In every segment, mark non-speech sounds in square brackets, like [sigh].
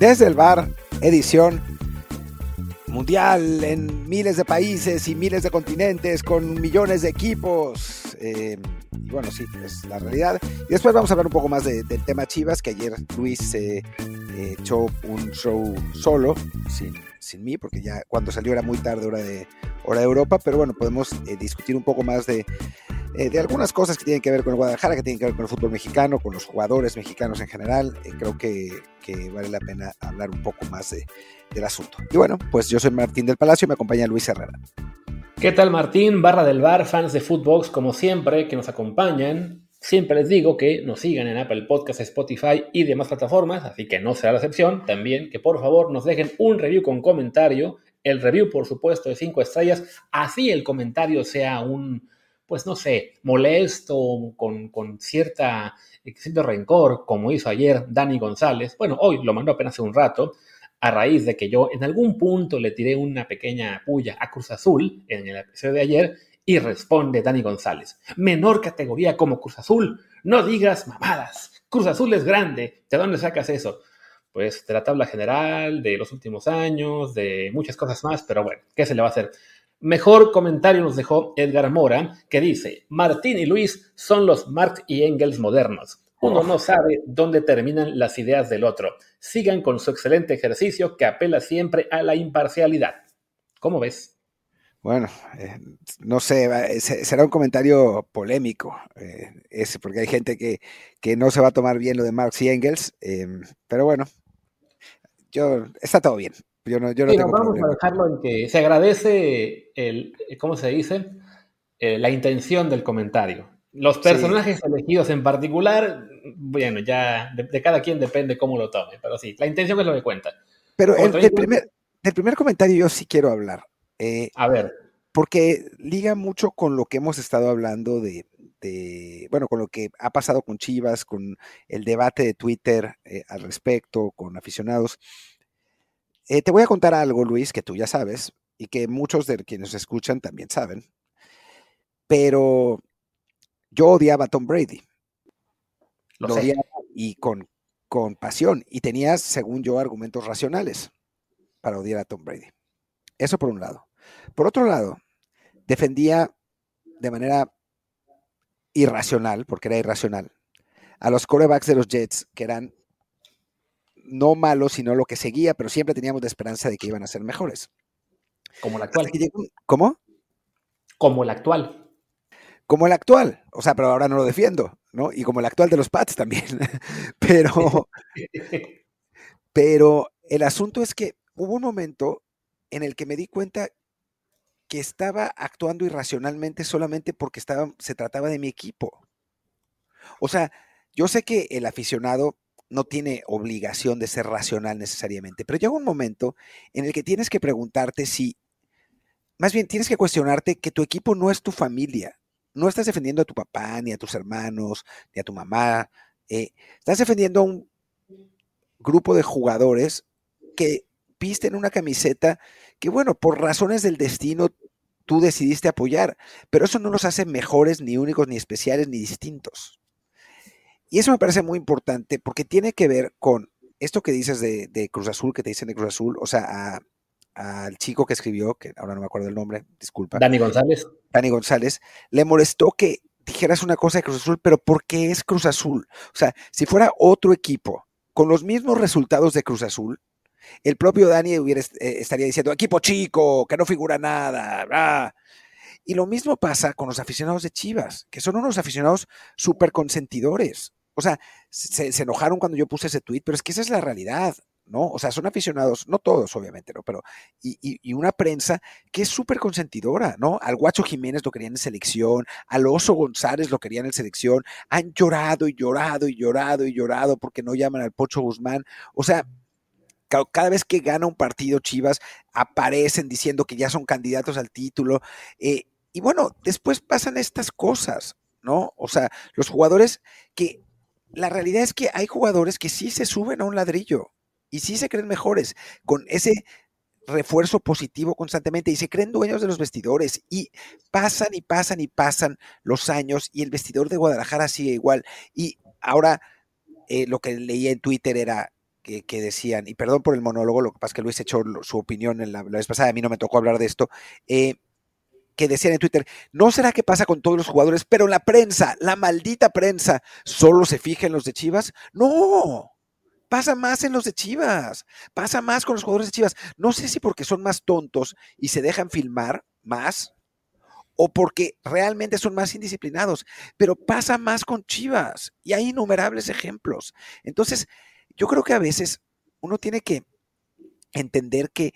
Desde el bar, edición mundial en miles de países y miles de continentes con millones de equipos. Eh, y bueno, sí, es la realidad. Y después vamos a hablar un poco más del tema Chivas, que ayer Luis se eh, echó un show solo, sin, sin, mí, porque ya cuando salió era muy tarde hora de, hora de Europa, pero bueno, podemos eh, discutir un poco más de, de algunas cosas que tienen que ver con el Guadalajara, que tienen que ver con el fútbol mexicano, con los jugadores mexicanos en general. creo que, vale la pena hablar un poco más de, del asunto. Y bueno, pues yo soy Martín del Palacio y me acompaña Luis Herrera. ¿Qué tal Martín? Barra del bar, fans de Footbox, como siempre, que nos acompañan. Siempre les digo que nos sigan en Apple Podcasts, Spotify y demás plataformas, así que no será la excepción. También que por favor nos dejen un review con comentario. El review, por supuesto, de 5 estrellas. Así el comentario sea un, pues no sé, molesto, con, cierta, cierto rencor, como hizo ayer Dani González. Bueno, hoy lo mandó apenas hace un rato a raíz de que yo en algún punto le tiré una pequeña puya a Cruz Azul en el episodio de ayer y responde Dani González, menor categoría como Cruz Azul, no digas mamadas, Cruz Azul es grande, ¿de dónde sacas eso? Pues de la tabla general, de los últimos años, de muchas cosas más, pero bueno, ¿qué se le va a hacer? Mejor comentario nos dejó Edgar Mora, que dice, Martín y Luis son los Marx y Engels modernos. Uno no sabe dónde terminan las ideas del otro. Sigan con su excelente ejercicio que apela siempre a la imparcialidad. ¿Cómo ves? Bueno, eh, no sé, será un comentario polémico, eh, ese, porque hay gente que, que, no se va a tomar bien lo de Marx y Engels, eh, pero bueno, yo está todo bien. Yo no, yo no tengo vamos a dejarlo en que se agradece el, ¿cómo se dice? la intención del comentario. Los personajes elegidos en particular, bueno, ya de, cada quien depende cómo lo tome, pero sí, la intención es lo que cuenta. Pero el, del, primer, primer comentario yo sí quiero hablar. Eh, a ver. Porque liga mucho con lo que hemos estado hablando de, de, bueno, con lo que ha pasado con Chivas, con el debate de Twitter eh, al respecto, con aficionados. Eh, te voy a contar algo, Luis, que tú ya sabes y que muchos de quienes escuchan también saben. Pero yo odiaba a Tom Brady. Lo, odiaba y con, con pasión. Y tenía, según yo, argumentos racionales para odiar a Tom Brady. Eso por un lado. Por otro lado, defendía de manera irracional, porque era irracional, a los corebacks de los Jets, que eran no malos, sino lo que seguía, pero siempre teníamos la esperanza de que iban a ser mejores. Como el actual. ¿Cómo? Como el actual como el actual, o sea, pero ahora no lo defiendo, ¿no? Y como el actual de los Pats también. [laughs] pero, pero el asunto es que hubo un momento en el que me di cuenta que estaba actuando irracionalmente solamente porque estaba, se trataba de mi equipo. O sea, yo sé que el aficionado no tiene obligación de ser racional necesariamente, pero llega un momento en el que tienes que preguntarte si, más bien tienes que cuestionarte que tu equipo no es tu familia no estás defendiendo a tu papá, ni a tus hermanos, ni a tu mamá. Eh, estás defendiendo a un grupo de jugadores que visten una camiseta que, bueno, por razones del destino tú decidiste apoyar, pero eso no los hace mejores, ni únicos, ni especiales, ni distintos. Y eso me parece muy importante porque tiene que ver con esto que dices de, de Cruz Azul, que te dicen de Cruz Azul, o sea, al chico que escribió, que ahora no me acuerdo el nombre, disculpa. Dani González. Dani González, le molestó que dijeras una cosa de Cruz Azul, pero ¿por qué es Cruz Azul? O sea, si fuera otro equipo con los mismos resultados de Cruz Azul, el propio Dani hubiera, eh, estaría diciendo, equipo chico, que no figura nada. Y lo mismo pasa con los aficionados de Chivas, que son unos aficionados súper consentidores. O sea, se, enojaron cuando yo puse ese tweet, pero es que esa es la realidad. ¿no? O sea, son aficionados, no todos, obviamente, ¿no? Pero, y, una prensa que es súper consentidora, ¿no? Al Guacho Jiménez lo querían en selección, al Oso González lo querían en selección, han llorado y llorado y llorado y llorado porque no llaman al Pocho Guzmán. O sea, cada vez que gana un partido Chivas, aparecen diciendo que ya son candidatos al título. Eh, y bueno, después pasan estas cosas, ¿no? O sea, los jugadores que la realidad es que hay jugadores que sí se suben a un ladrillo, y sí se creen mejores con ese refuerzo positivo constantemente y se creen dueños de los vestidores y pasan y pasan y pasan los años y el vestidor de Guadalajara sigue igual. Y ahora eh, lo que leía en Twitter era que, decían, y perdón por el monólogo, lo que pasa es que Luis echó su opinión en la, vez pasada, a mí no me tocó hablar de esto, eh, que decían en Twitter, ¿no será que pasa con todos los jugadores? Pero la prensa, la maldita prensa, ¿solo se fija en los de Chivas? No, pasa más en los de Chivas, pasa más con los jugadores de Chivas. No sé si porque son más tontos y se dejan filmar más, o porque realmente son más indisciplinados, pero pasa más con Chivas y hay innumerables ejemplos. Entonces, yo creo que a veces uno tiene que entender que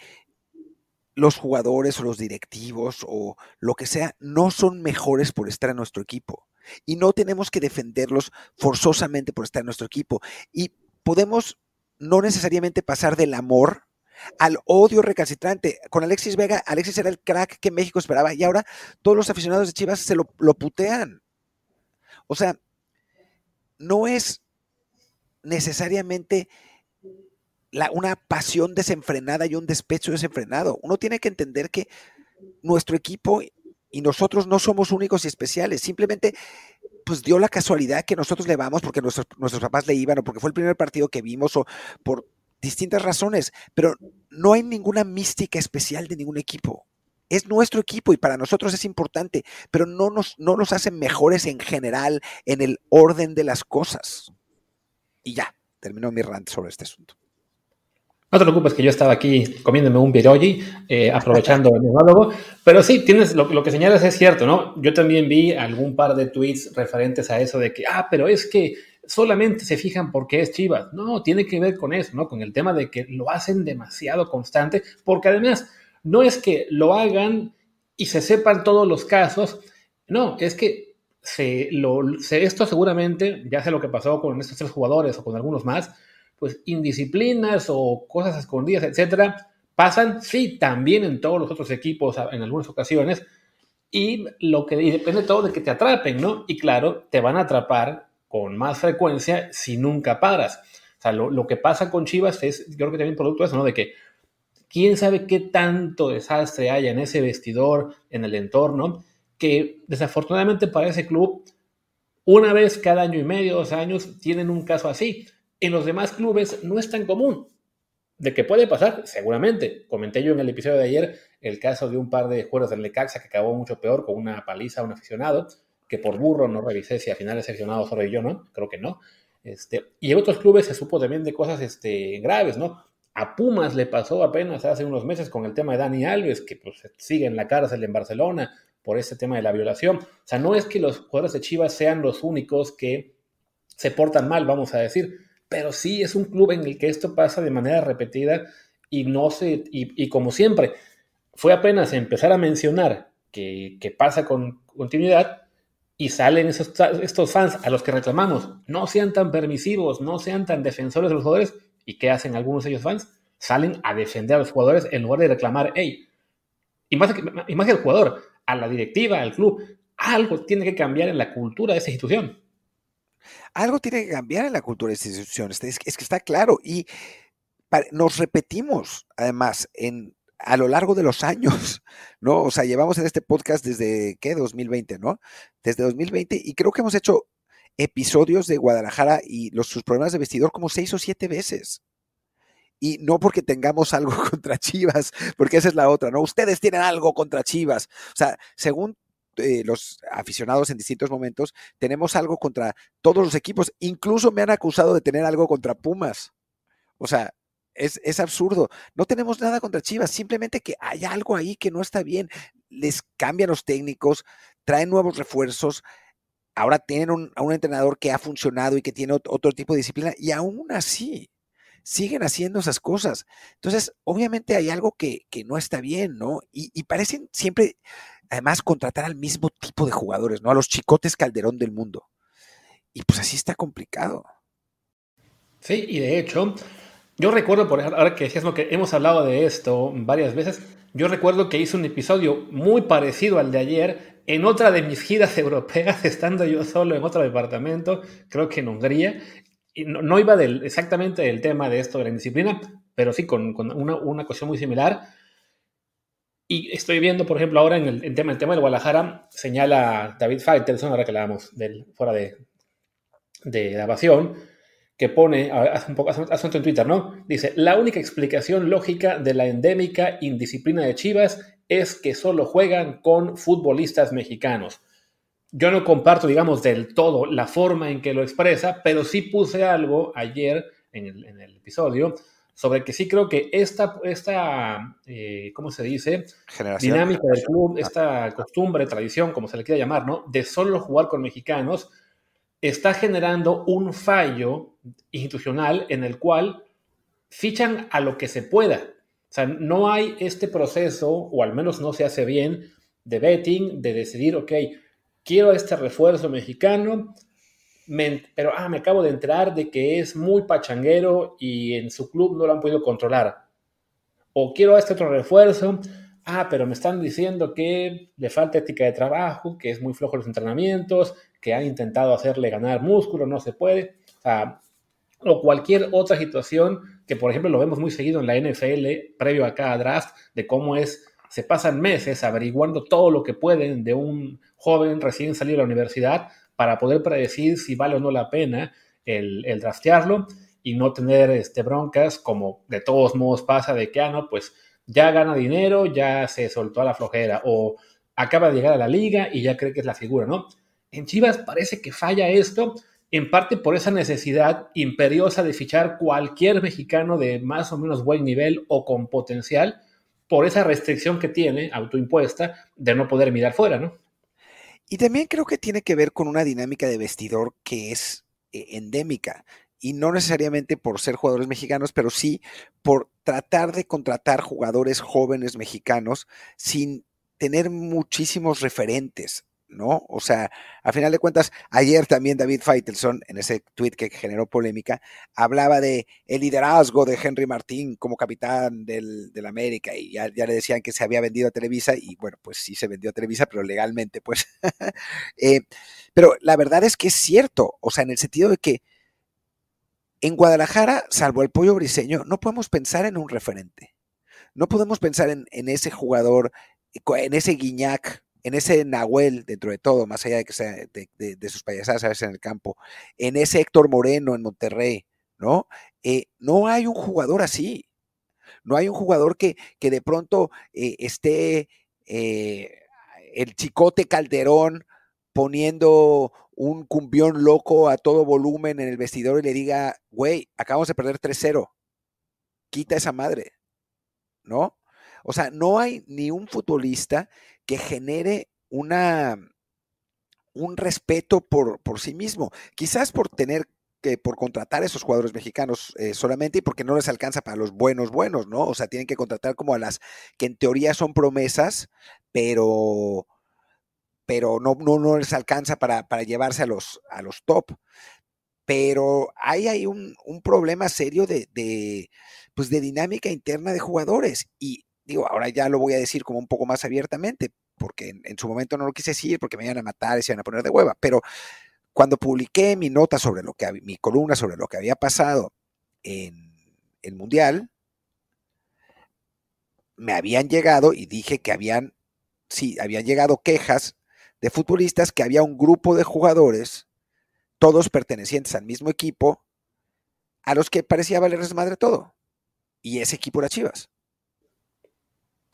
los jugadores o los directivos o lo que sea no son mejores por estar en nuestro equipo. Y no tenemos que defenderlos forzosamente por estar en nuestro equipo. Y podemos no necesariamente pasar del amor al odio recalcitrante. Con Alexis Vega, Alexis era el crack que México esperaba y ahora todos los aficionados de Chivas se lo, lo putean. O sea, no es necesariamente una pasión desenfrenada y un despecho desenfrenado. Uno tiene que entender que nuestro equipo y nosotros no somos únicos y especiales. Simplemente, pues dio la casualidad que nosotros le vamos porque nuestros, nuestros papás le iban o porque fue el primer partido que vimos o por distintas razones. Pero no hay ninguna mística especial de ningún equipo. Es nuestro equipo y para nosotros es importante, pero no nos, no hacen mejores en general en el orden de las cosas. Y ya, terminó mi rant sobre este asunto. No te preocupes que yo estaba aquí comiéndome un birogi, eh, aprovechando el monólogo, pero sí, tienes lo, que señalas es cierto, ¿no? Yo también vi algún par de tweets referentes a eso de que, ah, pero es que solamente se fijan porque es Chivas. No, tiene que ver con eso, ¿no? Con el tema de que lo hacen demasiado constante, porque además no es que lo hagan y se sepan todos los casos, no, es que se, lo, esto seguramente, ya sé lo que pasó con estos tres jugadores o con algunos más, pues indisciplinas o cosas escondidas, etcétera, pasan, sí, también en todos los otros equipos en algunas ocasiones, y lo que depende todo de que te atrapen, ¿no? Y claro, te van a atrapar con más frecuencia si nunca paras. O sea, lo, que pasa con Chivas es, yo creo que también producto de eso, ¿no? De que quién sabe qué tanto desastre haya en ese vestidor, en el entorno, que desafortunadamente para ese club, una vez cada año y medio, dos años, tienen un caso así. En los demás clubes no es tan común. ¿De qué puede pasar? Seguramente. Comenté yo en el episodio de ayer el caso de un par de jugadores del Necaxa que acabó mucho peor con una paliza a un aficionado, que por burro no revisé si al final es aficionado solo yo, ¿no? Creo que no. Este, y en otros clubes se supo también de cosas este, graves, ¿no? A Pumas le pasó apenas hace unos meses con el tema de Dani Alves, que pues, sigue en la cárcel en Barcelona por ese tema de la violación. O sea, no es que los jugadores de Chivas sean los únicos que se portan mal, vamos a decir pero sí es un club en el que esto pasa de manera repetida y no se, y, como siempre, fue apenas empezar a mencionar que, pasa con continuidad y salen esos, estos fans a los que reclamamos, no sean tan permisivos, no sean tan defensores de los jugadores, ¿y qué hacen algunos de ellos fans? Salen a defender a los jugadores en lugar de reclamar, hey, y más, y más que al jugador, a la directiva, al club, algo tiene que cambiar en la cultura de esa institución. Algo tiene que cambiar en la cultura de instituciones, es, que está claro. Y nos repetimos, además, a lo largo de los años, [laughs] ¿no? O sea, llevamos en este podcast desde, ¿qué? 2020, ¿no? Desde 2020 y creo que hemos hecho episodios de Guadalajara y los, sus problemas de vestidor como seis o siete veces. Y no porque tengamos algo [laughs] contra Chivas, porque esa es la otra, ¿no? Ustedes tienen algo contra Chivas. O sea, según eh, los aficionados en distintos momentos, tenemos algo contra todos los equipos. Incluso me han acusado de tener algo contra Pumas. O sea, es, es, absurdo. No tenemos nada contra Chivas, simplemente que hay algo ahí que no está bien. Les cambian los técnicos, traen nuevos refuerzos. Ahora tienen un, a un entrenador que ha funcionado y que tiene otro, tipo de disciplina, y aún así siguen haciendo esas cosas. Entonces, obviamente hay algo que, no está bien, ¿no? Y parecen siempre además contratar al mismo tipo de jugadores, ¿no? A los chicotes Calderón del mundo. Y pues así está complicado. Sí, y de hecho, yo recuerdo, por ahora que decías que hemos hablado de esto varias veces, yo recuerdo que hice un episodio muy parecido al de ayer en otra de mis giras [laughs] europeas, estando yo solo en otro departamento, creo que en Hungría, y no, iba del, exactamente del tema de esto de la disciplina, pero sí con, una, una cuestión muy similar y estoy viendo, por ejemplo, ahora en el, tema, el tema del Guadalajara, señala David Faitelson, ahora que hablábamos del, fuera de, de grabación, que pone, hace un poco, hace, un en Twitter, ¿no? Dice, la única explicación lógica de la endémica indisciplina de Chivas es que solo juegan con futbolistas mexicanos. Yo no comparto, digamos, del todo la forma en que lo expresa, pero sí puse algo ayer en el, episodio sobre que sí creo que esta, esta eh, ¿cómo se dice? Dinámica del club, esta costumbre, tradición, como se le quiera llamar, ¿no? De solo jugar con mexicanos, está generando un fallo institucional en el cual fichan a lo que se pueda. O sea, no hay este proceso, o al menos no se hace bien, de betting, de decidir, ok, quiero este refuerzo mexicano, pero ah, me acabo de enterar de que es muy pachanguero y en su club no lo han podido controlar. O quiero este otro refuerzo, ah, pero me están diciendo que le falta ética de trabajo, que es muy flojo en los entrenamientos, que han intentado hacerle ganar músculo, no se puede. O, cualquier otra situación que, por ejemplo, lo vemos muy seguido en la NFL previo a cada draft, de cómo es, se pasan meses averiguando todo lo que pueden de un joven recién salido de la universidad para poder predecir si vale o no la pena el, el draftearlo y no tener este, broncas como de todos modos pasa de que, ah, no, pues ya gana dinero, ya se soltó a la flojera o acaba de llegar a la liga y ya cree que es la figura, ¿no? En Chivas parece que falla esto, en parte por esa necesidad imperiosa de fichar cualquier mexicano de más o menos buen nivel o con potencial, por esa restricción que tiene, autoimpuesta, de no poder mirar fuera, ¿no? Y también creo que tiene que ver con una dinámica de vestidor que es eh, endémica. Y no necesariamente por ser jugadores mexicanos, pero sí por tratar de contratar jugadores jóvenes mexicanos sin tener muchísimos referentes. ¿No? O sea, a final de cuentas, ayer también David Feitelson, en ese tweet que generó polémica, hablaba de el liderazgo de Henry Martín como capitán del, América y ya, le decían que se había vendido a Televisa y bueno, pues sí se vendió a Televisa, pero legalmente, pues. [laughs] Eh, pero la verdad es que es cierto, o sea, en el sentido de que en Guadalajara, salvo el pollo briseño, no podemos pensar en un referente. No podemos pensar en, en ese jugador, en ese Guiñac en ese Nahuel, dentro de todo, más allá de que sea de, sus payasadas a veces en el campo, en ese Héctor Moreno en Monterrey, ¿no? Eh, no hay un jugador así. No hay un jugador que, que de pronto eh, esté eh, el chicote Calderón poniendo un cumbión loco a todo volumen en el vestidor y le diga, güey, acabamos de perder 3-0, quita esa madre, ¿no? O sea, no hay ni un futbolista que genere una, un respeto por, por sí mismo. Quizás por tener que por contratar a esos jugadores mexicanos eh, solamente y porque no les alcanza para los buenos buenos, ¿no? O sea, tienen que contratar como a las que en teoría son promesas, pero, pero no, no, no les alcanza para, para, llevarse a los, a los top. Pero hay, un, un problema serio de, de, pues de dinámica interna de jugadores y digo, ahora ya lo voy a decir como un poco más abiertamente, porque en, su momento no lo quise decir, porque me iban a matar y se iban a poner de hueva, pero cuando publiqué mi nota sobre lo que, mi columna sobre lo que había pasado en el Mundial, me habían llegado y dije que habían, sí, habían llegado quejas de futbolistas que había un grupo de jugadores, todos pertenecientes al mismo equipo, a los que parecía valerles madre todo. Y ese equipo era Chivas.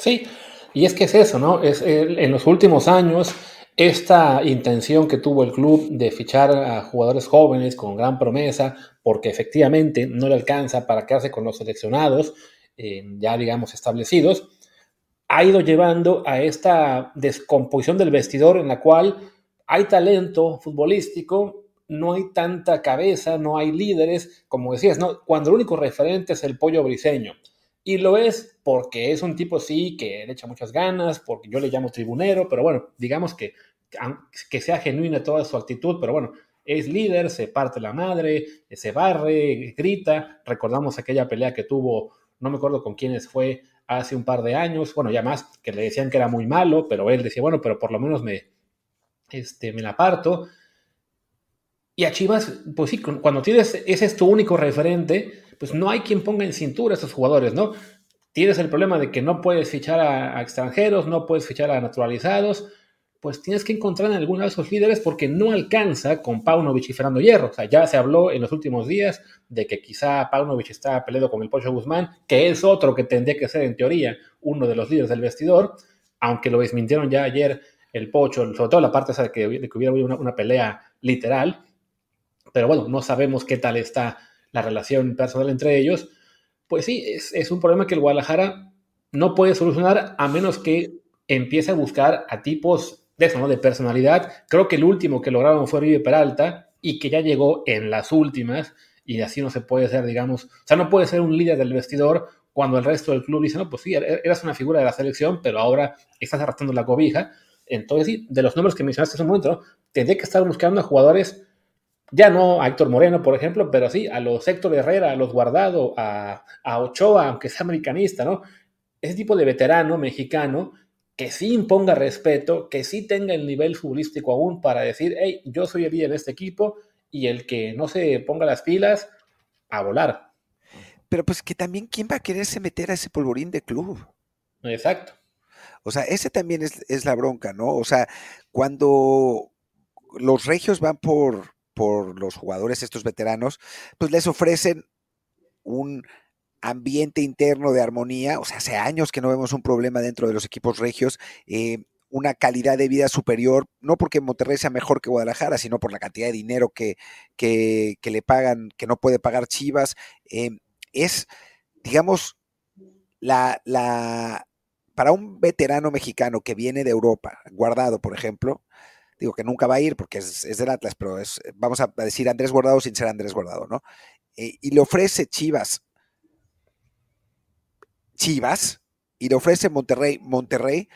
Sí, y es que es eso, ¿no? Es, en los últimos años, esta intención que tuvo el club de fichar a jugadores jóvenes con gran promesa, porque efectivamente no le alcanza para quedarse con los seleccionados, eh, ya digamos establecidos, ha ido llevando a esta descomposición del vestidor en la cual hay talento futbolístico, no hay tanta cabeza, no hay líderes, como decías, ¿no? Cuando el único referente es el pollo briseño. Y lo es porque es un tipo, sí, que le echa muchas ganas, porque yo le llamo tribunero, pero bueno, digamos que, que sea genuina toda su actitud, pero bueno, es líder, se parte la madre, se barre, grita. Recordamos aquella pelea que tuvo, no me acuerdo con quiénes fue hace un par de años, bueno, ya más, que le decían que era muy malo, pero él decía, bueno, pero por lo menos me, este, me la parto. Y a Chivas, pues sí, cuando tienes, ese es tu único referente, pues no hay quien ponga en cintura a esos jugadores, ¿no? Tienes el problema de que no puedes fichar a, extranjeros, no puedes fichar a naturalizados, pues tienes que encontrar en alguno de esos líderes porque no alcanza con Paunovic y Fernando Hierro. O sea, ya se habló en los últimos días de que quizá Paunovic está peleado con el Pocho Guzmán, que es otro que tendría que ser en teoría uno de los líderes del vestidor, aunque lo desmintieron ya ayer el Pocho, sobre todo la parte que, de que hubiera una, una pelea literal. Pero bueno, no sabemos qué tal está la relación personal entre ellos. Pues sí, es, un problema que el Guadalajara no puede solucionar a menos que empiece a buscar a tipos de eso, ¿no? De personalidad. Creo que el último que lograron fue River Peralta y que ya llegó en las últimas y así no se puede ser, digamos, o sea, no puede ser un líder del vestidor cuando el resto del club dice, no, pues sí, er-, eras una figura de la selección, pero ahora estás arrastrando la cobija. Entonces, sí, de los nombres que mencionaste hace un momento, ¿no? que estar buscando a jugadores, ya no a Héctor Moreno, por ejemplo, pero sí a los Héctor Herrera, a los Guardado, a, a Ochoa, aunque sea americanista, ¿no? Ese tipo de veterano mexicano que sí imponga respeto, que sí tenga el nivel futbolístico aún para decir, hey, yo soy el líder de este equipo y el que no se ponga las pilas, a volar. Pero pues que también, ¿quién va a quererse meter a ese polvorín de club? Exacto. O sea, ese también es, es la bronca, ¿no? O sea, cuando los regios van por, por los jugadores, estos veteranos, pues les ofrecen un ambiente interno de armonía, o sea, hace años que no vemos un problema dentro de los equipos regios, eh, una calidad de vida superior, no porque Monterrey sea mejor que Guadalajara, sino por la cantidad de dinero que, que, le pagan, que no puede pagar Chivas, eh, es, digamos, la, la, para un veterano mexicano que viene de Europa, guardado, por ejemplo, digo que nunca va a ir porque es, del Atlas, pero es, vamos a decir Andrés Guardado sin ser Andrés Guardado, ¿no? Eh, y le ofrece Chivas Chivas y le ofrece Monterrey, Monterrey,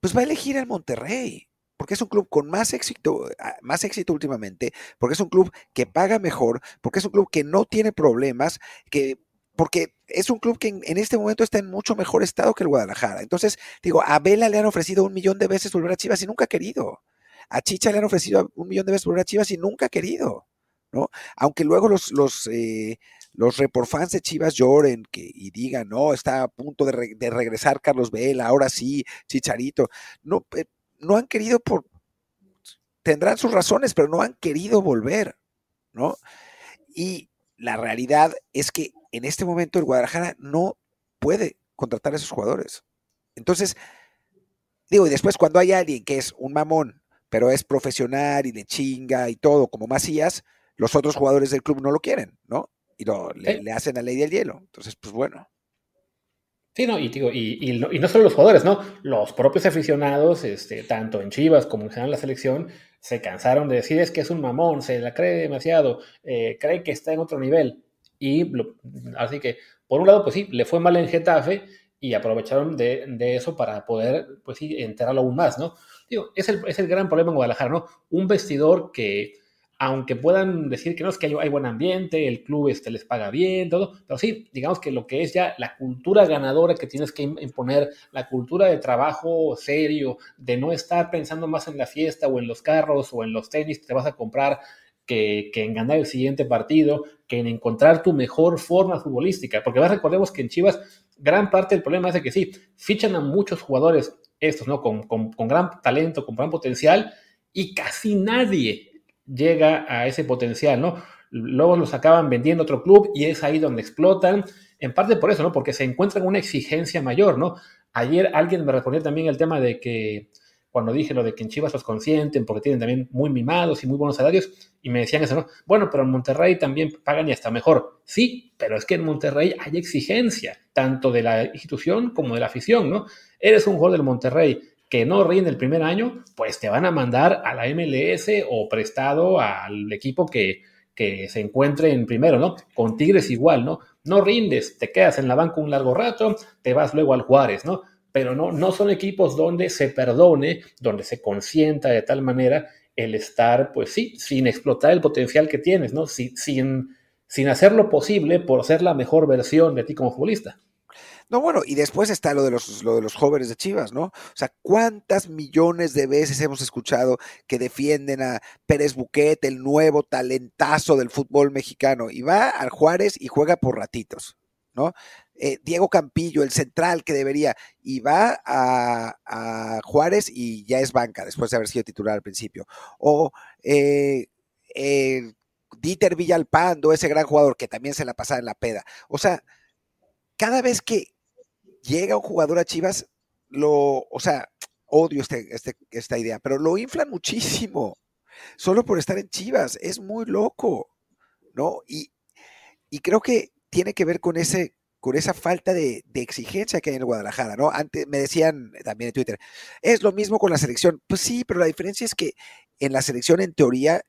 pues va a elegir al Monterrey, porque es un club con más éxito, ah, más éxito últimamente, porque es un club que paga mejor, porque es un club que no tiene problemas, que porque es un club que en, este momento está en mucho mejor estado que el Guadalajara. Entonces, digo, a Vela le han ofrecido un millón de veces volver a Chivas y nunca ha querido. A Chicha le han ofrecido un millón de veces volver a Chivas y nunca ha querido. ¿no? Aunque luego los, los, eh, los reporfans de Chivas lloren y digan, no, está a punto de, de, regresar Carlos Vela, ahora sí, Chicharito. No, eh, no han querido por, tendrán sus razones, pero no han querido volver, ¿no? Y la realidad es que en este momento el Guadalajara no puede contratar a esos jugadores. Entonces, digo, y después cuando hay alguien que es un mamón, pero es profesional y le chinga y todo, como Macías, los otros jugadores del club no lo quieren, ¿no? Y lo, le, sí. le, hacen la ley del hielo. Entonces, pues bueno. Sí, no, y, digo, y, y, no, y, no, solo los jugadores, ¿no? Los propios aficionados, este, tanto en Chivas como en general la selección, se cansaron de decir es que es un mamón, se la cree demasiado, eh, cree que está en otro nivel. Y lo, así que, por un lado, pues sí, le fue mal en Getafe y aprovecharon de, de eso para poder, pues sí, enterarlo aún más, ¿no? Es el, es el gran problema en Guadalajara, ¿no? Un vestidor que aunque puedan decir que no es que hay, hay, buen ambiente, el club este, les paga bien, todo, pero sí, digamos que lo que es ya la cultura ganadora que tienes que imponer, la cultura de trabajo serio, de no estar pensando más en la fiesta o en los carros o en los tenis que te vas a comprar, que, que, en ganar el siguiente partido, que en encontrar tu mejor forma futbolística. Porque más recordemos que en Chivas gran parte del problema es de que sí, fichan a muchos jugadores estos, ¿no? Con, con, con gran talento, con gran potencial, y casi nadie llega a ese potencial, ¿no? Luego los acaban vendiendo a otro club y es ahí donde explotan, en parte por eso, ¿no? Porque se encuentran una exigencia mayor, ¿no? Ayer alguien me respondió también el tema de que cuando dije lo de que en Chivas los consienten porque tienen también muy mimados y muy buenos salarios, y me decían eso, ¿no? Bueno, pero en Monterrey también pagan y hasta mejor. Sí, pero es que en Monterrey hay exigencia, tanto de la institución como de la afición, ¿no? Eres un jugador del Monterrey, que no rinde el primer año, pues te van a mandar a la MLS o prestado al equipo que, que se encuentre en primero, ¿no? Con Tigres igual, ¿no? No rindes, te quedas en la banca un largo rato, te vas luego al Juárez, ¿no? Pero no, no son equipos donde se perdone, donde se consienta de tal manera el estar, pues sí, sin explotar el potencial que tienes, ¿no? Sin, sin, hacer lo posible por ser la mejor versión de ti como futbolista. No, bueno, y después está lo de los, lo de los jóvenes de Chivas, ¿no? O sea, ¿cuántas millones de veces hemos escuchado que defienden a Pérez Buquet, el nuevo talentazo del fútbol mexicano? Y va al Juárez y juega por ratitos. ¿No? Eh, Diego Campillo, el central que debería, y va a, Juárez y ya es banca después de haber sido titular al principio. O eh, Dieter Villalpando, ese gran jugador que también se la pasaba en la peda. O sea, cada vez que llega un jugador a Chivas, lo, o sea, odio este, este, esta idea, pero lo inflan muchísimo, solo por estar en Chivas, es muy loco, ¿no? Y, y creo que tiene que ver con ese con esa falta de, exigencia que hay en Guadalajara, ¿no? Antes me decían también en Twitter, es lo mismo con la selección. Pues sí, pero la diferencia es que en la selección, en teoría,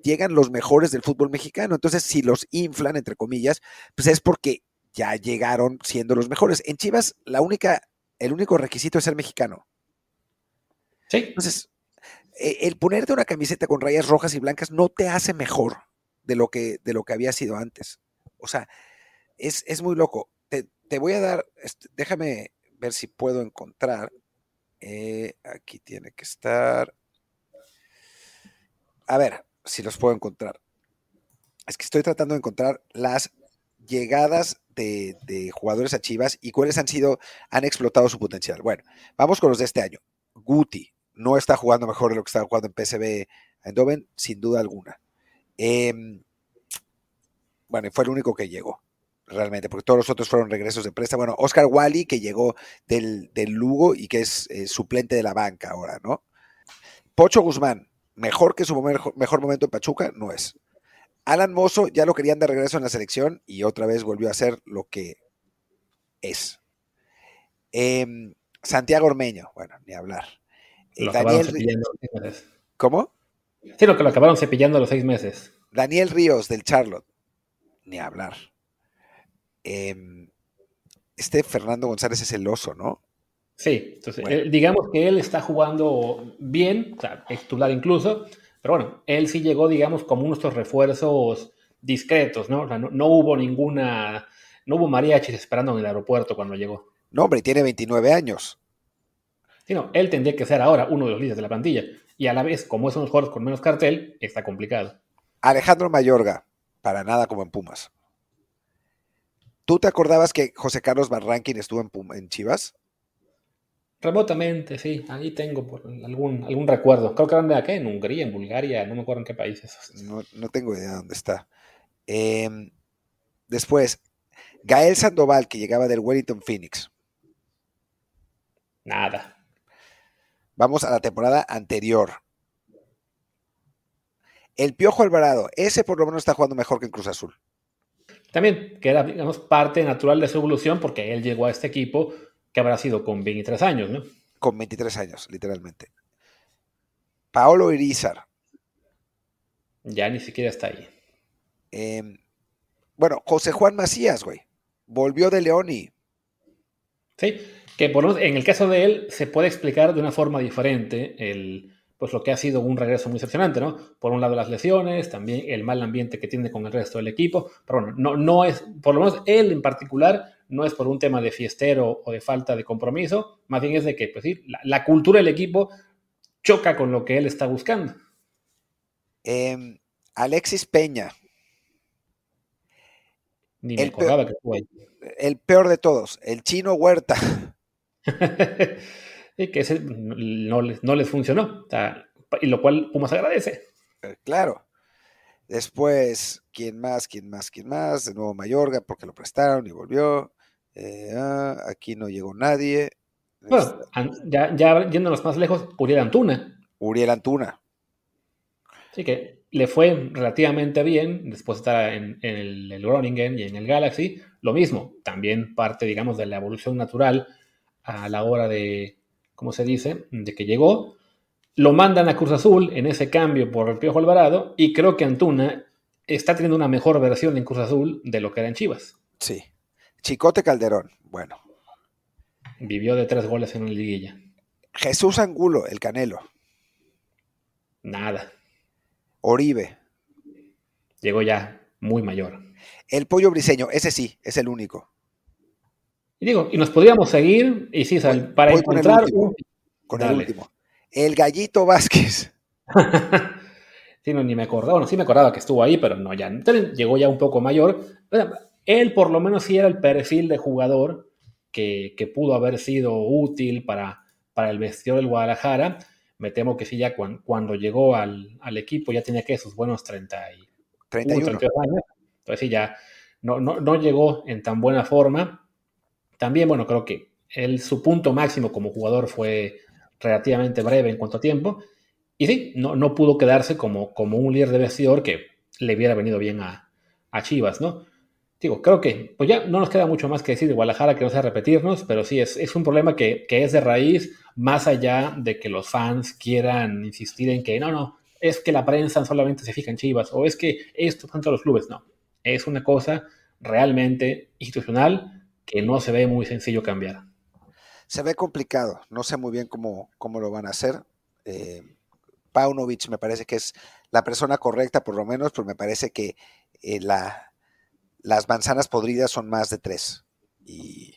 llegan los mejores del fútbol mexicano. Entonces, si los inflan, entre comillas, pues es porque ya llegaron siendo los mejores. En Chivas, la única, el único requisito es ser mexicano. Sí. Entonces, e, el ponerte una camiseta con rayas rojas y blancas no te hace mejor de lo que, de lo que había sido antes. O sea, es, muy loco. Te, voy a dar, este, déjame ver si puedo encontrar. Eh, aquí tiene que estar. A ver si los puedo encontrar. Es que estoy tratando de encontrar las llegadas de, de, jugadores a Chivas y cuáles han sido, han explotado su potencial. Bueno, vamos con los de este año. Guti no está jugando mejor de lo que estaba jugando en PSV Eindhoven, sin duda alguna. Em, bueno, fue el único que llegó realmente, porque todos los otros fueron regresos de presta. Bueno, Oscar Wally, que llegó del, Lugo y que es eh, suplente de la banca ahora, ¿no? Pocho Guzmán, mejor que su mejor, momento en Pachuca, no es. Alan Mozo ya lo querían de regreso en la selección y otra vez volvió a ser lo que es. Em, Santiago Ormeño, bueno, ni hablar. Lo Daniel meses. ¿Cómo? Sí, lo que lo acabaron cepillando los seis meses. Daniel Ríos del Charlotte, ni hablar. Em, este Fernando González es el oso, ¿no? Sí, entonces digamos que él está jugando bien, o sea, titular incluso, pero bueno, él sí llegó, digamos, como unos refuerzos discretos, ¿no? O sea, no, hubo ninguna, no hubo mariachis esperando en el aeropuerto cuando llegó. No, hombre, tiene 29 años. Sí, no, él tendría que ser ahora uno de los líderes de la plantilla. Y a la vez, como es uno de los jugadores con menos cartel, está complicado. Alejandro Mayorga, para nada como en Pumas. ¿Tú te acordabas que José Carlos Barranquín estuvo en, en Chivas? Remotamente, sí. Ahí tengo por algún, algún recuerdo. Creo que eran de acá, en Hungría, en Bulgaria, no me acuerdo en qué países. No, no tengo idea de dónde está. Em, después, Gael Sandoval, que llegaba del Wellington Phoenix. Nada. Vamos a la temporada anterior. El Piojo Alvarado, ese por lo menos está jugando mejor que en Cruz Azul. También, que era, digamos, parte natural de su evolución, porque él llegó a este equipo que habrá sido con 23 años, ¿no? Con 23 años, literalmente. Paolo Irizar. Ya ni siquiera está ahí. Em, bueno, José Juan Macías, güey. Volvió de León y. Sí, que por lo en el caso de él se puede explicar de una forma diferente el, pues lo que ha sido un regreso muy decepcionante, ¿no? Por un lado las lesiones, también el mal ambiente que tiene con el resto del equipo, pero bueno, no, no es, por lo menos él en particular, no es por un tema de fiestero o de falta de compromiso, más bien es de que, pues sí, la, cultura del equipo choca con lo que él está buscando. Em, Alexis Peña. Ni me el acordaba que fue. El peor de todos, el chino Huerta. [laughs] y que ese no, les, no les funcionó, y lo cual Pumas agradece. Eh, claro. Después, ¿quién más? ¿Quién más? ¿Quién más? De nuevo Mayorga, porque lo prestaron y volvió. Eh, ah, aquí no llegó nadie. Bueno, este, ya, ya yéndonos más lejos, Uriel Antuna. Uriel Antuna. Sí, que le fue relativamente bien después de estar en, el, el, Groningen y en el Galaxy. Lo mismo, también parte, digamos, de la evolución natural a la hora de, ¿cómo se dice?, de que llegó. Lo mandan a Cruz Azul en ese cambio por el Piojo Alvarado y creo que Antuna está teniendo una mejor versión en Cruz Azul de lo que era en Chivas. Sí. Chicote Calderón, bueno. Vivió de tres goles en una liguilla. Jesús Angulo, el Canelo. Nada. Oribe. Llegó ya muy mayor. El pollo briseño, ese sí, es el único. Y digo, y nos podríamos seguir, y sí, para encontrar. Con el, último, el gallito Vázquez. [laughs] sí, no, ni me acordaba. Bueno, sí me acordaba que estuvo ahí, pero no, ya llegó ya un poco mayor. él por lo menos sí era el perfil de jugador que, pudo haber sido útil para, para el vestidor del Guadalajara. Me temo que sí, ya cuando, llegó al, equipo ya tenía que sus buenos 30 y, 31 años. Entonces sí, ya no, no, llegó en tan buena forma. También, bueno, creo que él, su punto máximo como jugador fue relativamente breve en cuanto a tiempo. Y sí, no, no pudo quedarse como, como un líder de vestidor que le hubiera venido bien a, a Chivas, ¿no? Digo, creo que pues ya no nos queda mucho más que decir de Guadalajara, que no sea repetirnos, pero sí, es, es un problema que, que, es de raíz, más allá de que los fans quieran insistir en que no, no, es que la prensa solamente se fija en Chivas, o es que esto todos los clubes, no. Es una cosa realmente institucional que no se ve muy sencillo cambiar. Se ve complicado, no sé muy bien cómo, cómo lo van a hacer. Eh, Paunovic me parece que es la persona correcta, por lo menos, pero me parece que eh, la, las manzanas podridas son más de tres. Y,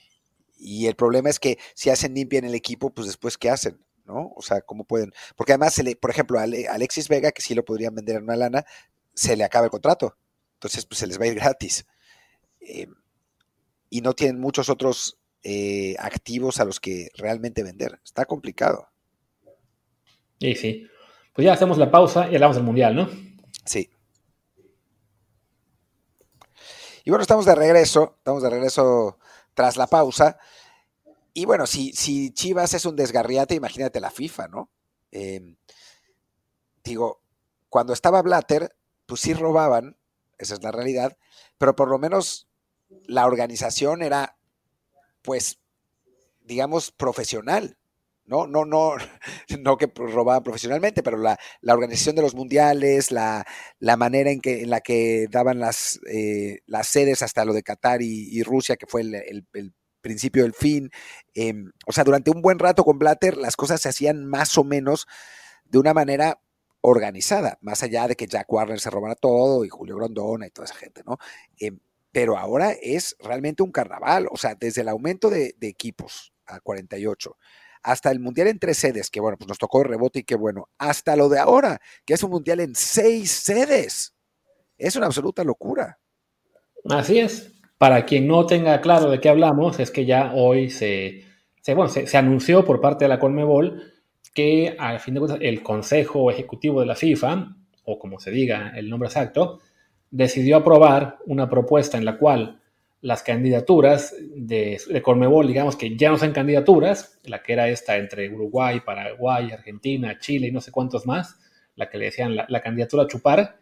el problema es que si hacen limpia en el equipo, pues después, ¿qué hacen? ¿No? O sea, ¿cómo pueden? Porque además, se le, por ejemplo, a Alexis Vega, que sí lo podrían vender en una lana, se le acaba el contrato. Entonces, pues se les va a ir gratis. Eh, y no tienen muchos otros eh, activos a los que realmente vender. Está complicado. Y sí. Pues ya hacemos la pausa y hablamos del Mundial, ¿no? Sí. Y bueno, estamos de regreso, estamos de regreso tras la pausa. Y bueno, si, si Chivas es un desgarriate, imagínate la FIFA, ¿no? Em, digo, cuando estaba Blatter, pues sí robaban, esa es la realidad, pero por lo menos la organización era, pues, digamos, profesional. ¿no? No, no, [laughs] no que robaban profesionalmente, pero la, organización de los mundiales, la, manera en, que, en la que daban las, eh, las sedes hasta lo de Qatar y, Rusia, que fue el, principio del fin. Em, o sea, durante un buen rato con Blatter las cosas se hacían más o menos de una manera organizada, más allá de que Jack Warner se robara todo y Julio Grondona y toda esa gente, ¿no? Em, pero ahora es realmente un carnaval, o sea, desde el aumento de, equipos a 48, hasta el Mundial en tres sedes, que bueno, pues nos tocó rebote y qué bueno, hasta lo de ahora, que es un Mundial en seis sedes. Es una absoluta locura. Así es. Para quien no tenga claro de qué hablamos, es que ya hoy se, se, anunció por parte de la Colmebol que al fin de cuentas el Consejo Ejecutivo de la FIFA, o como se diga el nombre exacto, decidió aprobar una propuesta en la cual las candidaturas de, de digamos que ya no son candidaturas, la que era esta entre Uruguay, Paraguay, Argentina, Chile y no sé cuántos más, la que le decían la, candidatura a chupar,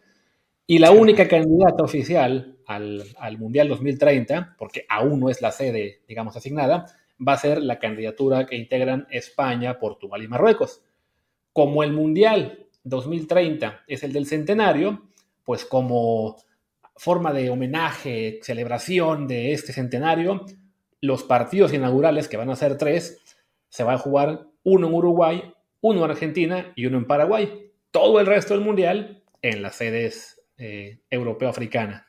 y la única candidata oficial al, al, Mundial 2030, porque aún no es la sede, digamos, asignada, va a ser la candidatura que integran España, Portugal y Marruecos. Como el Mundial 2030 es el del centenario, pues como forma de homenaje, celebración de este centenario, los partidos inaugurales, que van a ser tres, se va a jugar uno en Uruguay, uno en Argentina y uno en Paraguay. Todo el resto del mundial en las sedes eh, europeo-africana.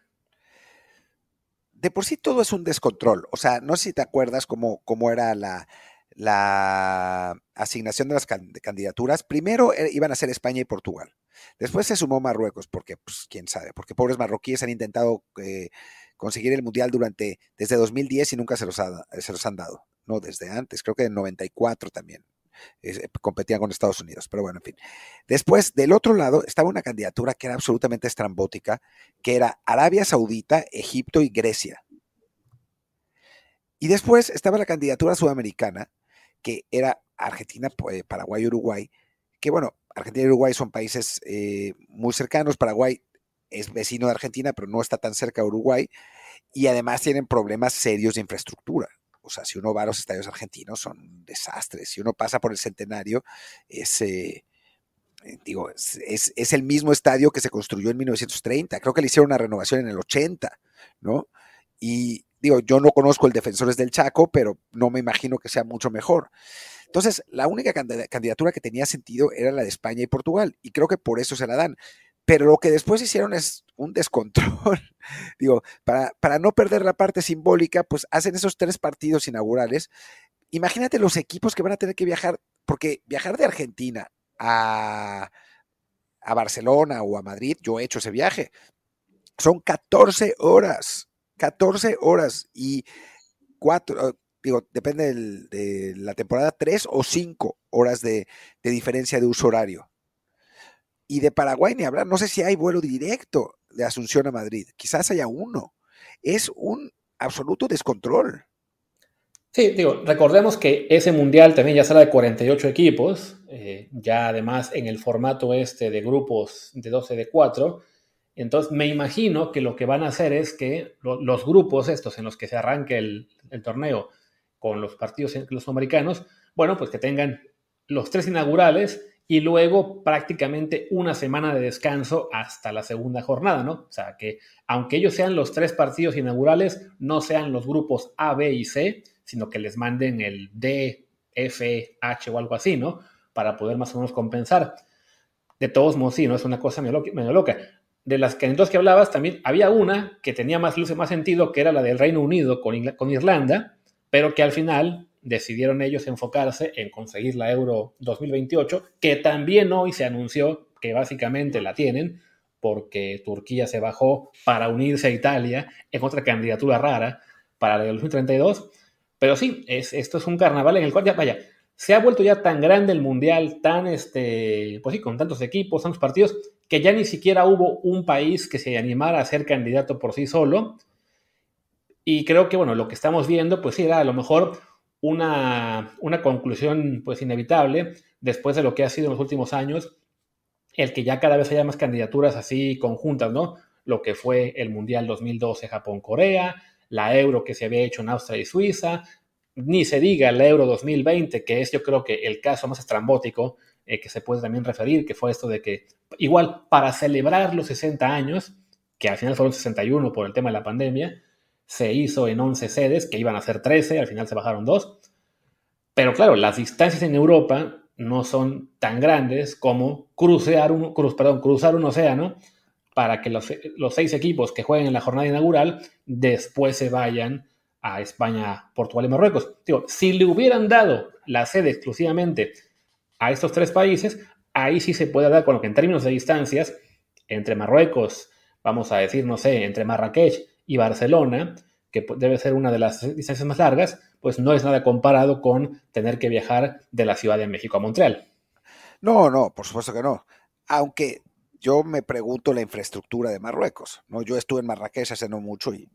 De por sí todo es un descontrol. O sea, no sé si te acuerdas cómo, cómo era la, la asignación de las candidaturas. Primero eh, iban a ser España y Portugal. Después se sumó Marruecos, porque, pues, quién sabe, porque pobres marroquíes han intentado eh, conseguir el Mundial durante, desde 2010 y nunca se los, han dado. No, desde antes, creo que en 94 también. Eh, competían con Estados Unidos, pero bueno, en fin. Después, del otro lado, estaba una candidatura que era absolutamente estrambótica, que era Arabia Saudita, Egipto y Grecia. Y después estaba la candidatura sudamericana, que era Argentina, Paraguay y Uruguay, que bueno, Argentina y Uruguay son países eh, muy cercanos. Paraguay es vecino de Argentina, pero no está tan cerca de Uruguay. Y además tienen problemas serios de infraestructura. O sea, si uno va a los estadios argentinos, son desastres. Si uno pasa por el centenario, es, eh, digo, es, es, el mismo estadio que se construyó en 1930. Creo que le hicieron una renovación en el 80, ¿no? Y digo, yo no conozco el Defensores del Chaco, pero no me imagino que sea mucho mejor. Entonces, la única candidatura que tenía sentido era la de España y Portugal, y creo que por eso se la dan. Pero lo que después hicieron es un descontrol. [laughs] Digo, para, para no perder la parte simbólica, pues hacen esos tres partidos inaugurales. Imagínate los equipos que van a tener que viajar, porque viajar de Argentina a, a Barcelona o a Madrid, yo he hecho ese viaje. Son 14 horas. 14 horas y cuatro, digo, depende de la temporada, tres o cinco horas de, diferencia de uso horario. Y de Paraguay ni hablar, no sé si hay vuelo directo de Asunción a Madrid, quizás haya uno. Es un absoluto descontrol. Sí, digo, recordemos que ese mundial también ya será de 48 equipos, eh, ya además en el formato este de grupos de 12 de 4. Entonces me imagino que lo que van a hacer es que los grupos estos en los que se arranque el, el torneo con los partidos los americanos, bueno, pues que tengan los tres inaugurales y luego prácticamente una semana de descanso hasta la segunda jornada, ¿no? O sea, que aunque ellos sean los tres partidos inaugurales, no sean los grupos A, B y C, sino que les manden el D, F, H o algo así, ¿no? Para poder más o menos compensar. De todos modos, sí, ¿no? Es una cosa medio loca. De las que entonces que hablabas, también había una que tenía más luz y más sentido, que era la del Reino Unido con Irlanda, pero que al final decidieron ellos enfocarse en conseguir la Euro 2028, que también hoy se anunció que básicamente la tienen, porque Turquía se bajó para unirse a Italia en otra candidatura rara para el 2032. Pero sí, es, esto es un carnaval en el cual ya, vaya, se ha vuelto ya tan grande el mundial, tan, este, pues sí, con tantos equipos, tantos partidos, que ya ni siquiera hubo un país que se animara a ser candidato por sí solo. Y creo que, bueno, lo que estamos viendo, pues sí, era a lo mejor una, una conclusión, pues inevitable, después de lo que ha sido en los últimos años, el que ya cada vez haya más candidaturas así conjuntas, ¿no? Lo que fue el Mundial 2012 Japón-Corea, la euro que se había hecho en Austria y Suiza, ni se diga la euro 2020, que es yo creo que el caso más estrambótico eh, que se puede también referir, que fue esto de que igual para celebrar los 60 años, que al final fueron 61 por el tema de la pandemia, se hizo en 11 sedes, que iban a ser 13, al final se bajaron dos. Pero claro, las distancias en Europa no son tan grandes como crucear un, perdón, cruzar un océano para que los, seis equipos que jueguen en la jornada inaugural después se vayan a España, Portugal y Marruecos. Digo, si le hubieran dado la sede exclusivamente a estos tres países, ahí sí se puede dar con lo que en términos de distancias, entre Marruecos, vamos a decir, no sé, entre Marrakech y Barcelona, que debe ser una de las distancias más largas, pues no es nada comparado con tener que viajar de la Ciudad de México a Montreal. No, no, por supuesto que no. Aunque yo me pregunto la infraestructura de Marruecos. ¿no? Yo estuve en Marrakech hace no mucho y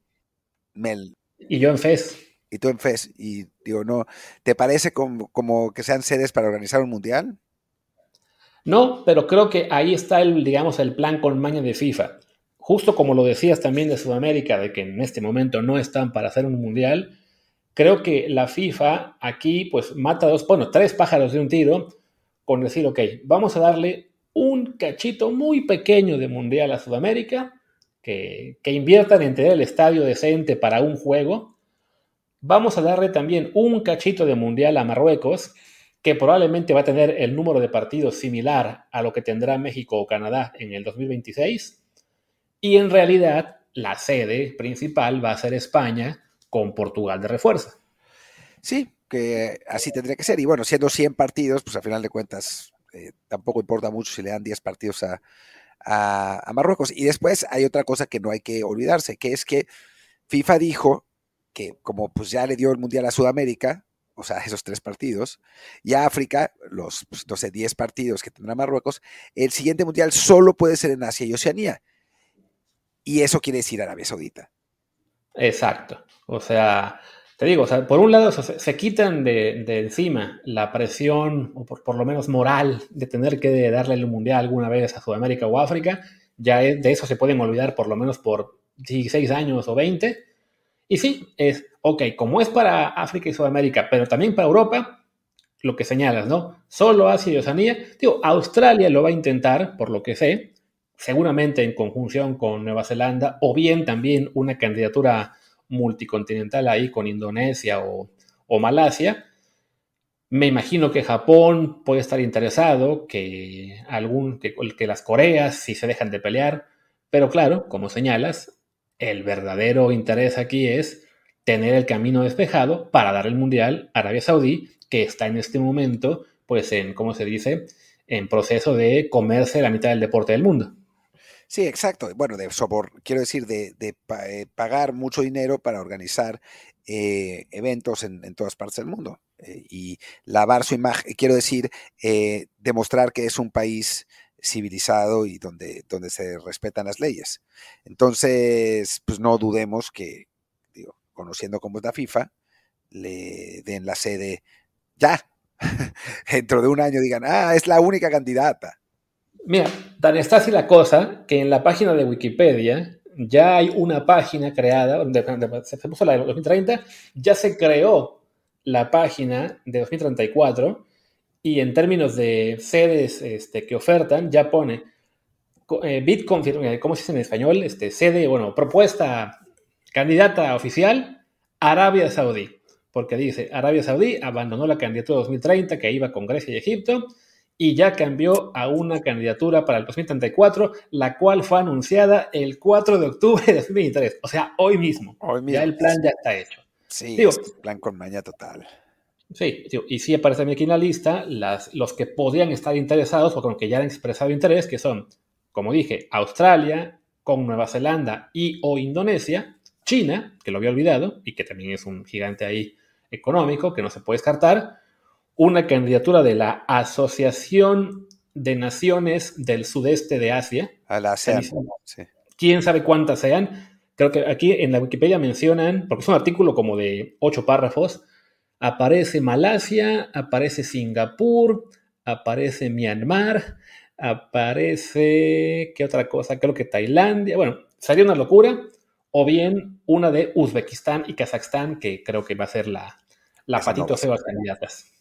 me... Y yo en FES. Y tú en FES. Y digo, no, ¿te parece como, como que sean sedes para organizar un mundial? No, pero creo que ahí está el, digamos, el plan con maña de FIFA. Justo como lo decías también de Sudamérica, de que en este momento no están para hacer un mundial, creo que la FIFA aquí pues mata dos, bueno, tres pájaros de un tiro con decir, ok, vamos a darle un cachito muy pequeño de mundial a Sudamérica, que, inviertan en tener el estadio decente para un juego. Vamos a darle también un cachito de mundial a Marruecos, que probablemente va a tener el número de partidos similar a lo que tendrá México o Canadá en el 2026. Y en realidad la sede principal va a ser España con Portugal de refuerzo. Sí, que así tendría que ser. Y bueno, siendo 100 partidos, pues a final de cuentas eh, tampoco importa mucho si le dan 10 partidos a, Marruecos. Y después hay otra cosa que no hay que olvidarse, que es que FIFA dijo que como pues ya le dio el Mundial a Sudamérica, o sea, [laughs] esos tres partidos, y a África, los, pues, no sé, 10 partidos que tendrá Marruecos, el siguiente Mundial solo puede ser en Asia y Oceanía. Y eso quiere decir Arabia Saudita. Exacto. O sea, te digo, por un lado se, quitan de, encima la presión, o por, lo menos moral, de tener que darle el mundial alguna vez a Sudamérica o África. Ya de eso se pueden olvidar por lo menos por 16 años o 20. Y sí, es, ok, como es para África y Sudamérica, pero también para Europa, lo que señalas, ¿no? Solo Asia y Oceanía. Digo, Australia lo va a intentar, por lo que sé, seguramente en conjunción con Nueva Zelanda, o bien también una candidatura multicontinental ahí con Indonesia o, Malasia. Me imagino que Japón puede estar interesado, que, algún, que, que las Coreas si se dejan de pelear, pero claro, como señalas, el verdadero interés aquí es tener el camino despejado para dar el Mundial a Arabia Saudí, que está en este momento, pues en, ¿cómo se dice?, en proceso de comerse la mitad del deporte del mundo. Sí, exacto. Bueno, de sobor, quiero decir, de, eh, pagar mucho dinero para organizar eh, eventos en, todas partes del mundo eh, y lavar su imagen, quiero decir, demostrar que es un país civilizado y donde, donde se respetan las leyes. Entonces, pues no dudemos que, digo, conociendo cómo es la FIFA, le den la sede ya. [laughs] Dentro de un año digan, ah, es la única candidata. Mira, tan está así la cosa que en la página de Wikipedia ya hay una página creada, se puso la de 2030, ya se creó la página de 2034 y en términos de sedes este, que ofertan, ya pone eh, eh, ¿cómo se dice en español? Este, sede, bueno, propuesta, candidata oficial, Arabia Saudí. Porque dice, Arabia Saudí abandonó la candidatura 2030 que iba con Grecia y Egipto y ya cambió a una candidatura para el 2034, la cual fue anunciada el 4 de octubre de 2023, o sea, hoy mismo. Hoy mismo. Ya el plan ya está hecho. Sí, Digo, plan con maña total. Sí, y sí aparece aquí en la lista las, los que podrían estar interesados o con que ya han expresado interés, que son, como dije, Australia, con Nueva Zelanda y o Indonesia, China, que lo había olvidado y que también es un gigante ahí económico que no se puede descartar, una candidatura de la Asociación de Naciones del Sudeste de Asia. A la ASEAN. Quién sabe cuántas sean. Creo que aquí en la Wikipedia mencionan, porque es un artículo como de ocho párrafos, aparece Malasia, aparece Singapur, aparece Myanmar, aparece, ¿qué otra cosa? Creo que Tailandia. Bueno, sería una locura. O bien una de Uzbekistán y Kazajstán, que creo que va a ser la, la patito no candidatas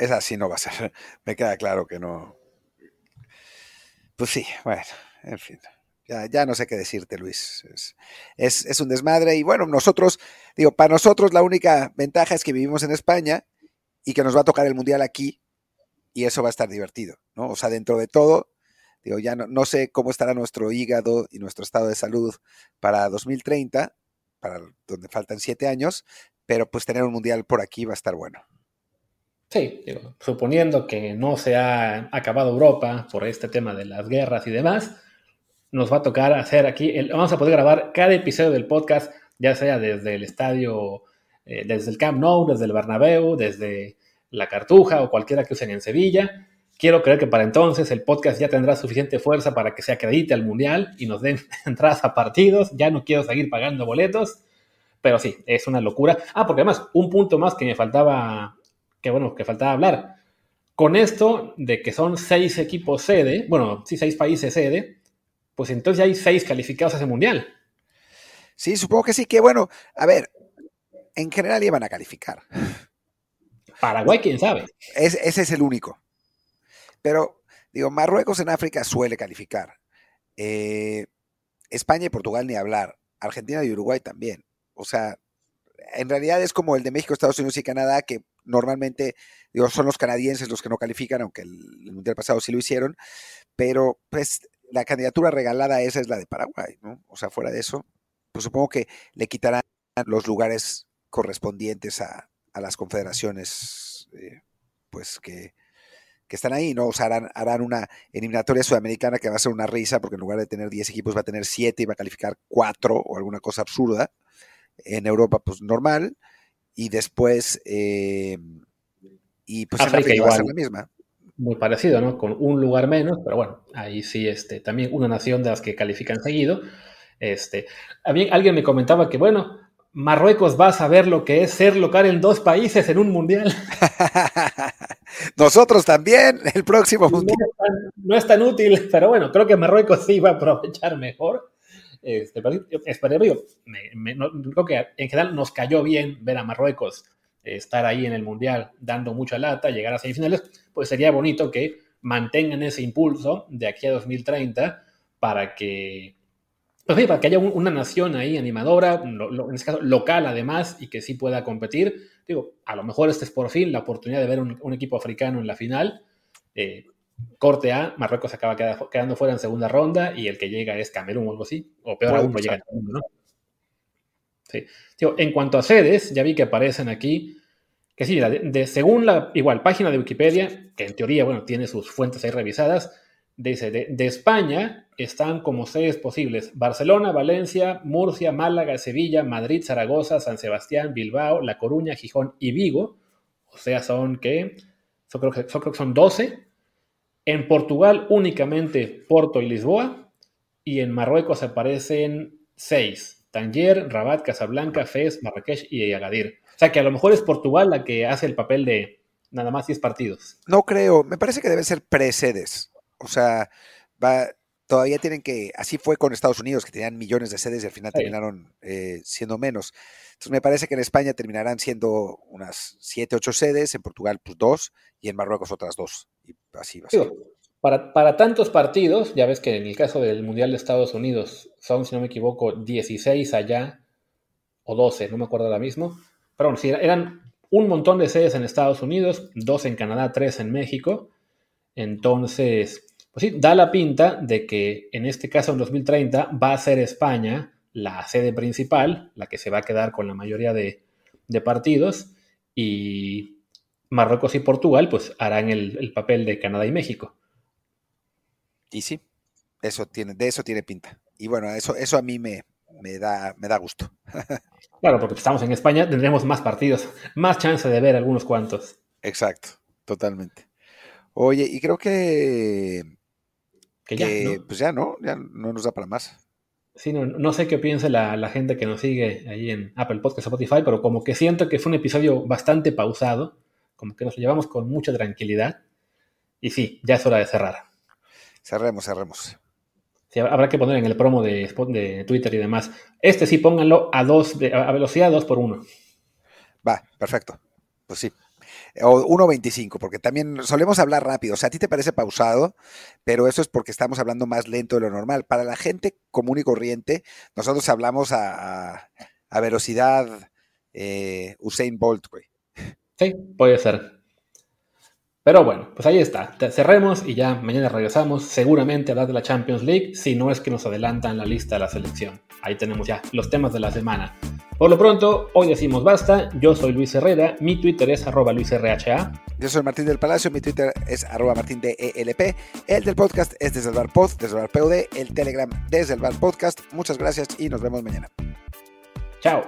esa sí no va a ser. [laughs] Me queda claro que no. Pues sí, bueno, en fin. Ya, no sé qué decirte, Luis. Es, un desmadre. Y bueno, nosotros, digo, para nosotros la única ventaja es que vivimos en España y que nos va a tocar el Mundial aquí y eso va a estar divertido, ¿no? O sea, dentro de todo, digo, ya no, no sé cómo estará nuestro hígado y nuestro estado de salud para 2030, para donde faltan siete años, pero pues tener un Mundial por aquí va a estar bueno. Sí, suponiendo que no se ha acabado Europa por este tema de las guerras y demás, nos va a tocar hacer aquí, vamos a poder grabar cada episodio del podcast, ya sea desde el estadio, eh, desde el Camp Nou, desde el Bernabéu, desde la Cartuja o cualquiera que usen en Sevilla. Quiero creer que para entonces el podcast ya tendrá suficiente fuerza para que se acredite al Mundial y nos den [laughs] entradas a partidos. Ya no quiero seguir pagando boletos, pero sí, es una locura. Ah, porque además, un punto más que me faltaba que bueno, que faltaba hablar. Con esto de que son seis equipos sede, bueno, sí, seis países sede, pues entonces ya hay seis calificados a ese mundial. Sí, supongo que sí, que bueno, a ver, en general iban a calificar. Paraguay, quién sabe. ese es el único. Pero, digo, Marruecos en África suele calificar. Eh, España y Portugal ni hablar. Argentina y Uruguay también. O sea, en realidad es como el de México, Estados Unidos y Canadá, que normalmente digo, son los canadienses los que no califican, aunque el, Mundial pasado sí lo hicieron, pero pues la candidatura regalada esa es la de Paraguay, ¿no? O sea, fuera de eso, pues supongo que le quitarán los lugares correspondientes a, las confederaciones, eh, pues que, están ahí, ¿no? O sea, harán, harán, una eliminatoria sudamericana que va a ser una risa, porque en lugar de tener 10 equipos va a tener 7 y va a calificar 4 o alguna cosa absurda. En Europa, pues normal y después, eh, y pues África, igual, va a ser la misma. Muy parecido, ¿no? Con un lugar menos, pero bueno, ahí sí, este, también una nación de las que califican seguido. Este, alguien me comentaba que, bueno, Marruecos va a saber lo que es ser local en dos países en un mundial. [laughs] Nosotros también, el próximo mundial. No es, tan, útil, pero bueno, creo que Marruecos sí va a aprovechar mejor. Este, yo, creo que en general nos cayó bien ver a Marruecos estar ahí en el Mundial dando mucha lata, llegar a semifinales, pues sería bonito que mantengan ese impulso de aquí a 2030 para que, pues para que haya una nación ahí animadora, en este caso local además, y que sí pueda competir. Digo, a lo mejor este es por fin la oportunidad de ver un, equipo africano en la final. Eh, corte A, Marruecos acaba quedando fuera en segunda ronda y el que llega es Camerún o algo así, o peor aún, no llega a segundo, ¿no? Sí. en cuanto a sedes, ya vi que aparecen aquí, que sí, de, según la igual página de Wikipedia, que en teoría, bueno, tiene sus fuentes ahí revisadas, Dice, de, de, España están como sedes posibles Barcelona, Valencia, Murcia, Málaga, Sevilla, Madrid, Zaragoza, San Sebastián, Bilbao, La Coruña, Gijón y Vigo. O sea, son que, yo creo que, yo creo que son 12. En Portugal únicamente Porto y Lisboa. Y en Marruecos aparecen 6. Tanger, Rabat, Casablanca, Fez, Marrakech y Agadir. O sea que a lo mejor es Portugal la que hace el papel de nada más 10 partidos. No creo, me parece que deben ser pre-sedes. O sea, va, todavía tienen que, así fue con Estados Unidos, que tenían millones de sedes y al final sí. terminaron eh, siendo menos. Entonces me parece que en España terminarán siendo unas 7, 8 sedes, en Portugal pues dos y en Marruecos otras dos. Y así va a ser. Para, para, tantos partidos, ya ves que en el caso del Mundial de Estados Unidos son, si no me equivoco, 16 allá o 12, no me acuerdo ahora mismo. Pero bueno, sí, eran un montón de sedes en Estados Unidos, dos en Canadá, tres en México. Entonces, pues sí, da la pinta de que en este caso en 2030 va a ser España la sede principal, la que se va a quedar con la mayoría de, de partidos, y Marruecos y Portugal pues harán el, el, papel de Canadá y México. Y sí, eso tiene, de eso tiene pinta. Y bueno, eso, eso a mí me, me, da, me da gusto. [laughs] claro, porque estamos en España, tendremos más partidos, más chance de ver algunos cuantos. Exacto, totalmente. Oye, y creo que que ya, ¿no? pues ya no, ya no nos da para más. Sí, no, no sé qué piense la, la, gente que nos sigue ahí en Apple Podcast Spotify, pero como que siento que fue un episodio bastante pausado, como que nos lo llevamos con mucha tranquilidad. Y sí, ya es hora de cerrar. Cerremos, cerremos. Sí, habrá que poner en el promo de, de Twitter y demás. Este sí, pónganlo a, dos de, a velocidad 2 por 1 Va, perfecto. Pues sí o 1.25, porque también solemos hablar rápido. O sea, a ti te parece pausado, pero eso es porque estamos hablando más lento de lo normal. Para la gente común y corriente, nosotros hablamos a, a, a velocidad eh, Usain Bolt, güey. Sí, puede ser. Pero bueno, pues ahí está. Cerremos y ya mañana regresamos. Seguramente a hablar de la Champions League, si no es que nos adelantan la lista de la selección. Ahí tenemos ya los temas de la semana. Por lo pronto, hoy decimos basta. Yo soy Luis Herrera, mi Twitter es arroba luisrha. Yo soy Martín del Palacio, mi Twitter es arroba martín de ELP. El del podcast es desde el bar pod, desde el bar POD, el Telegram desde el bar podcast. Muchas gracias y nos vemos mañana. Chao.